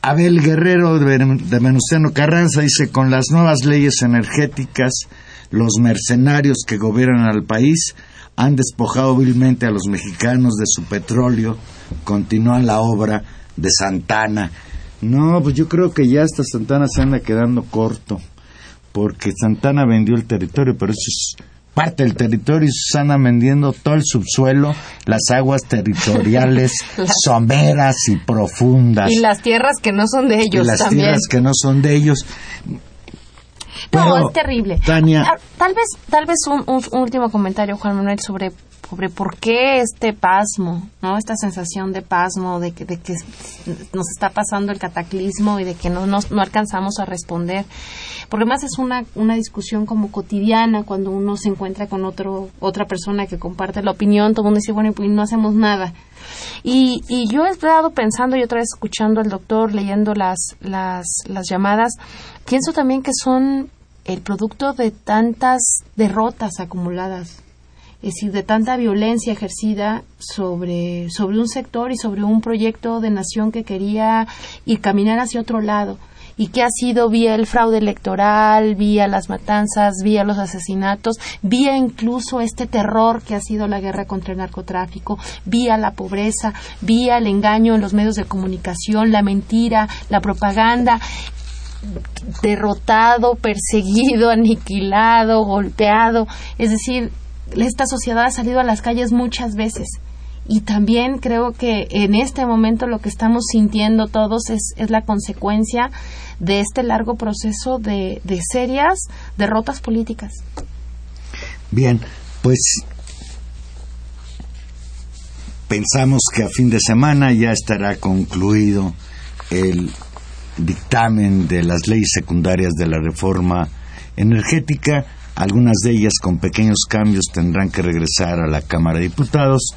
S3: Abel Guerrero de, de Venustiano Carranza dice, con las nuevas leyes energéticas, los mercenarios que gobiernan al país han despojado vilmente a los mexicanos de su petróleo, continúan la obra de Santana. No, pues yo creo que ya hasta Santana se anda quedando corto, porque Santana vendió el territorio, pero eso es parte del territorio y se andan vendiendo todo el subsuelo, las aguas territoriales someras y profundas.
S2: Y las tierras que no son de ellos
S3: y las
S2: también.
S3: tierras que no son de ellos.
S2: No,
S3: Pero,
S2: es terrible.
S3: Tania,
S2: Ah, Tal vez, tal vez un, un- un último comentario, Juan Manuel, sobre, sobre por qué este pasmo, ¿no? Esta sensación de pasmo, de que, de que nos está pasando el cataclismo y de que no, nos- no alcanzamos a responder. Porque más es una, una discusión como cotidiana cuando uno se encuentra con otro, otra persona que comparte la opinión, todo el mundo dice, bueno, pues no hacemos nada. Y, y yo he estado pensando y otra vez escuchando al doctor, leyendo las, las, las llamadas, pienso también que son el producto de tantas derrotas acumuladas, es decir, de tanta violencia ejercida sobre, sobre un sector y sobre un proyecto de nación que quería ir caminar hacia otro lado y que ha sido vía el fraude electoral, vía las matanzas, vía los asesinatos, vía incluso este terror que ha sido la guerra contra el narcotráfico, vía la pobreza, vía el engaño en los medios de comunicación, la mentira, la propaganda derrotado, perseguido, aniquilado, golpeado. Es decir, esta sociedad ha salido a las calles muchas veces. Y también creo que en este momento lo que estamos sintiendo todos es, es la consecuencia de este largo proceso de, de serias derrotas políticas.
S3: bien, pues pensamos que a fin de semana ya estará concluido el dictamen de las leyes secundarias de la reforma energética. Algunas de ellas con pequeños cambios tendrán que regresar a la Cámara de Diputados,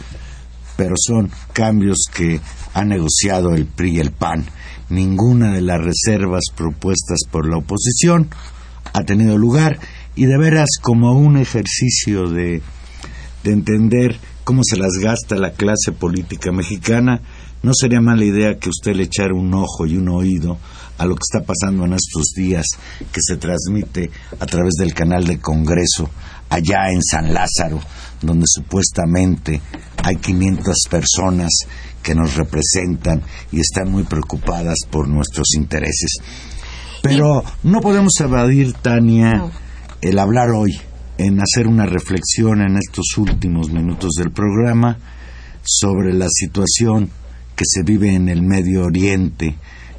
S3: pero son cambios que ha negociado el PRI y el PAN. Ninguna de las reservas propuestas por la oposición ha tenido lugar y de veras como un ejercicio de, de entender cómo se las gasta la clase política mexicana, no sería mala idea que usted le echara un ojo y un oído a lo que está pasando en estos días que se transmite a través del canal de Congreso allá en San Lázaro, donde supuestamente hay 500 personas que nos representan y están muy preocupadas por nuestros intereses. Pero no podemos evadir, Tania, el hablar hoy, en hacer una reflexión en estos últimos minutos del programa sobre la situación que se vive en el Medio Oriente,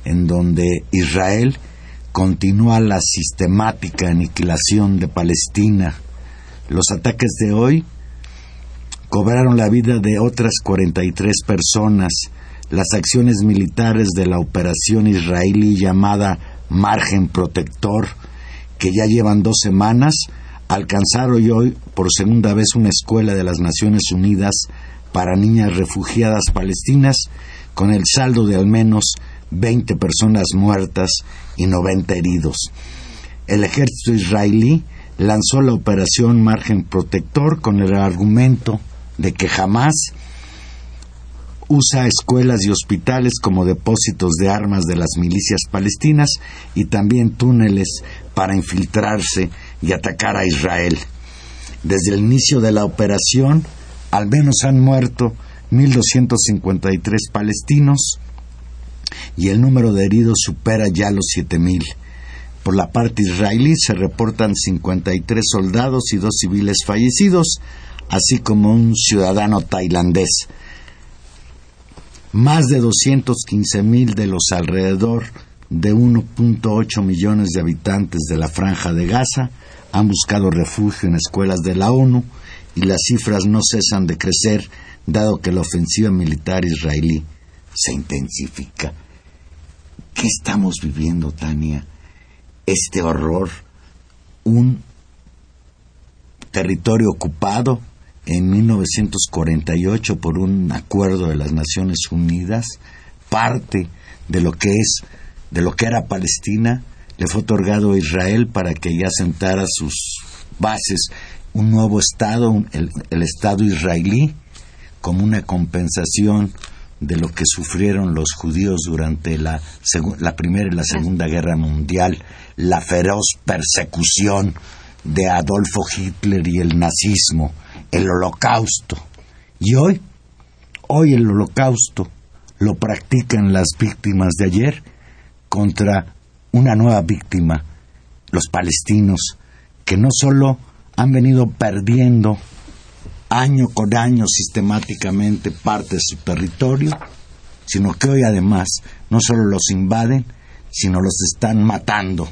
S3: en donde Israel continúa la sistemática aniquilación de Palestina. Los ataques de hoy cobraron la vida de otras 43 personas. Las acciones militares de la operación israelí llamada Margen Protector, que ya llevan dos semanas, alcanzaron hoy por segunda vez una escuela de las Naciones Unidas para niñas refugiadas palestinas, con el saldo de al menos 20 personas muertas y 90 heridos. El ejército israelí lanzó la operación Margen Protector con el argumento de que jamás usa escuelas y hospitales como depósitos de armas de las milicias palestinas y también túneles para infiltrarse y atacar a Israel. Desde el inicio de la operación, al menos han muerto 1.253 palestinos y el número de heridos supera ya los 7.000. Por la parte israelí se reportan 53 soldados y dos civiles fallecidos, así como un ciudadano tailandés. Más de 215 mil de los alrededor de 1.8 millones de habitantes de la franja de Gaza han buscado refugio en escuelas de la ONU y las cifras no cesan de crecer dado que la ofensiva militar israelí se intensifica. ¿Qué estamos viviendo, Tania? Este horror, un territorio ocupado en 1948 por un acuerdo de las Naciones Unidas, parte de lo que es, de lo que era Palestina, le fue otorgado a Israel para que ya sentara sus bases. Un nuevo Estado, el Estado israelí, como una compensación de lo que sufrieron los judíos durante la, la Primera y la Segunda Guerra Mundial, la feroz persecución de Adolfo Hitler y el nazismo, el holocausto. Y hoy, hoy el holocausto lo practican las víctimas de ayer contra una nueva víctima, los palestinos, que no solo han venido perdiendo año con año sistemáticamente parte de su territorio, sino que hoy además no solo los invaden, sino los están matando.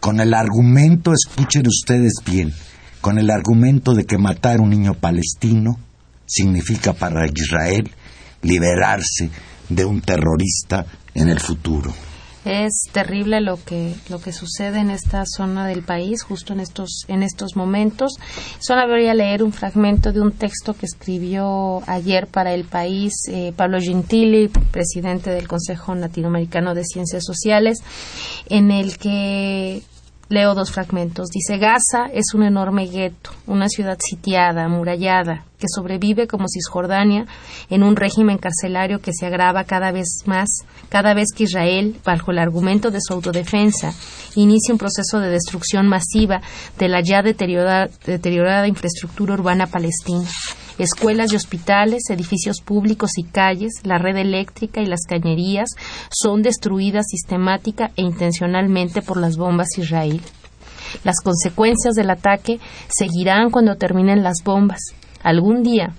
S3: Con el argumento, escuchen ustedes bien, con el argumento de que matar a un niño palestino significa para Israel liberarse de un terrorista en el futuro.
S2: Es terrible lo que lo que sucede en esta zona del país justo en estos en estos momentos. Solo voy a leer un fragmento de un texto que escribió ayer para el país eh, Pablo Gentili, presidente del Consejo Latinoamericano de Ciencias Sociales, en el que Leo dos fragmentos. Dice, Gaza es un enorme gueto, una ciudad sitiada, amurallada, que sobrevive como Cisjordania en un régimen carcelario que se agrava cada vez más, cada vez que Israel, bajo el argumento de su autodefensa, inicia un proceso de destrucción masiva de la ya deteriorada, infraestructura urbana palestina escuelas y hospitales, edificios públicos y calles, la red eléctrica y las cañerías son destruidas sistemática e intencionalmente por las bombas israelíes. Las consecuencias del ataque seguirán cuando terminen las bombas. Algún día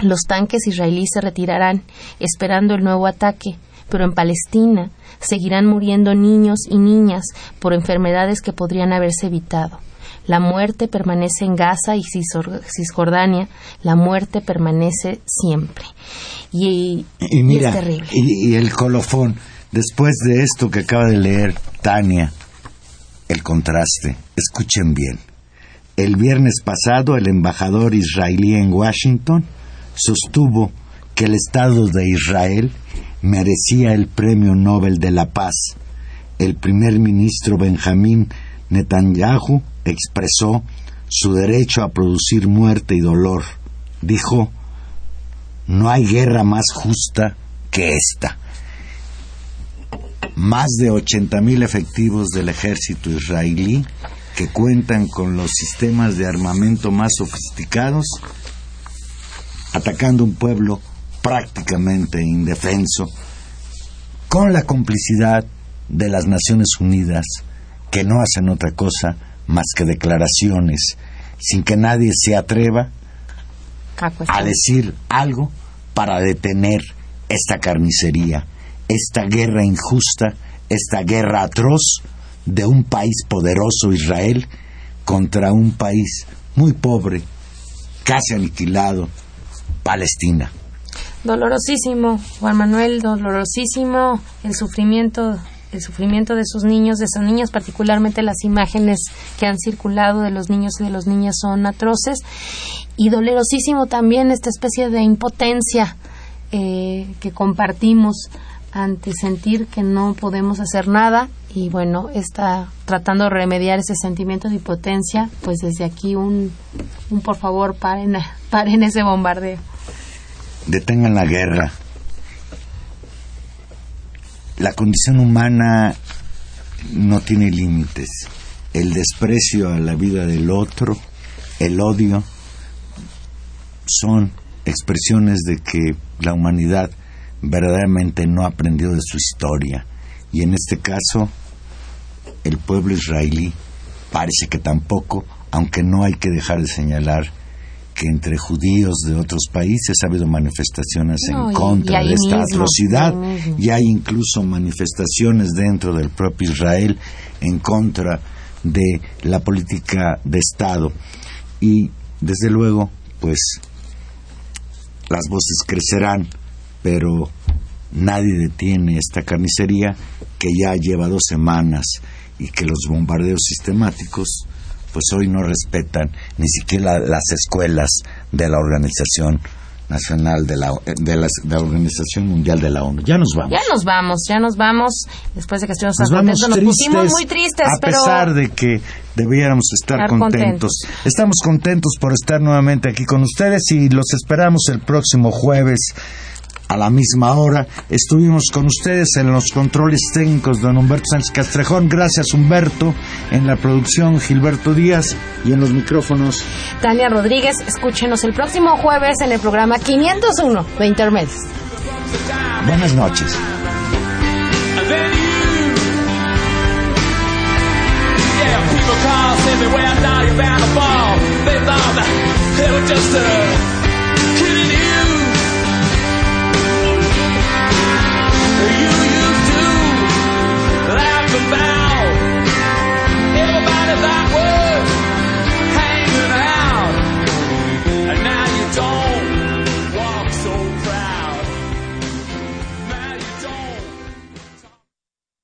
S2: los tanques israelíes se retirarán esperando el nuevo ataque, pero en Palestina seguirán muriendo niños y niñas por enfermedades que podrían haberse evitado. La muerte permanece en Gaza y Cisjordania, la muerte permanece siempre. Y
S3: mira,
S2: es terrible.
S3: y, y el colofón, después de esto que acaba de leer Tania, el contraste, escuchen bien. El viernes pasado, el embajador israelí en Washington sostuvo que el Estado de Israel merecía el Premio Nobel de la Paz. El primer ministro Benjamín Netanyahu expresó su derecho a producir muerte y dolor. Dijo, no hay guerra más justa que esta. Más de 80.000 efectivos del ejército israelí que cuentan con los sistemas de armamento más sofisticados, atacando un pueblo prácticamente indefenso, con la complicidad de las Naciones Unidas, que no hacen otra cosa más que declaraciones, sin que nadie se atreva
S2: Ah, pues,
S3: a decir algo para detener esta carnicería, esta guerra injusta, esta guerra atroz de un país poderoso, Israel, contra un país muy pobre, casi aniquilado, Palestina.
S2: Dolorosísimo, Juan Manuel, dolorosísimo el sufrimiento, el sufrimiento de sus niños, de esas niñas, particularmente las imágenes que han circulado de los niños y de las niñas son atroces y dolorosísimo también esta especie de impotencia eh, que compartimos ante sentir que no podemos hacer nada y bueno, está tratando de remediar ese sentimiento de impotencia, pues desde aquí un, un por favor paren, paren ese bombardeo.
S3: Detengan la guerra. La condición humana no tiene límites. El desprecio a la vida del otro, el odio, son expresiones de que la humanidad verdaderamente no aprendió de su historia. Y en este caso, el pueblo israelí parece que tampoco, aunque no hay que dejar de señalar que entre judíos de otros países ha habido manifestaciones
S2: No,
S3: en contra de esta
S2: mismo,
S3: atrocidad. Y hay incluso manifestaciones dentro del propio Israel en contra de la política de Estado. Y desde luego pues las voces crecerán pero nadie detiene esta carnicería que ya lleva dos semanas y que los bombardeos sistemáticos pues hoy no respetan ni siquiera las escuelas de la Organización Nacional de la, de la, de la Organización Mundial de la ONU. Ya nos vamos.
S2: Ya nos vamos, ya nos vamos. Después de que estuvimos
S3: Nos
S2: tan
S3: vamos
S2: contentos, nos pusimos
S3: tristes,
S2: muy tristes,
S3: a
S2: pero
S3: pesar de que debiéramos estar
S2: Estar
S3: contentos. Estamos contentos por estar nuevamente aquí con ustedes y los esperamos el próximo jueves a la misma hora. Estuvimos con ustedes en los controles técnicos don Humberto Sánchez Castrejón. Gracias Humberto. En la producción Gilberto Díaz y en los micrófonos.
S2: Tania Rodríguez, escúchenos el próximo jueves en el programa 501 de Intermedios.
S3: Buenas noches.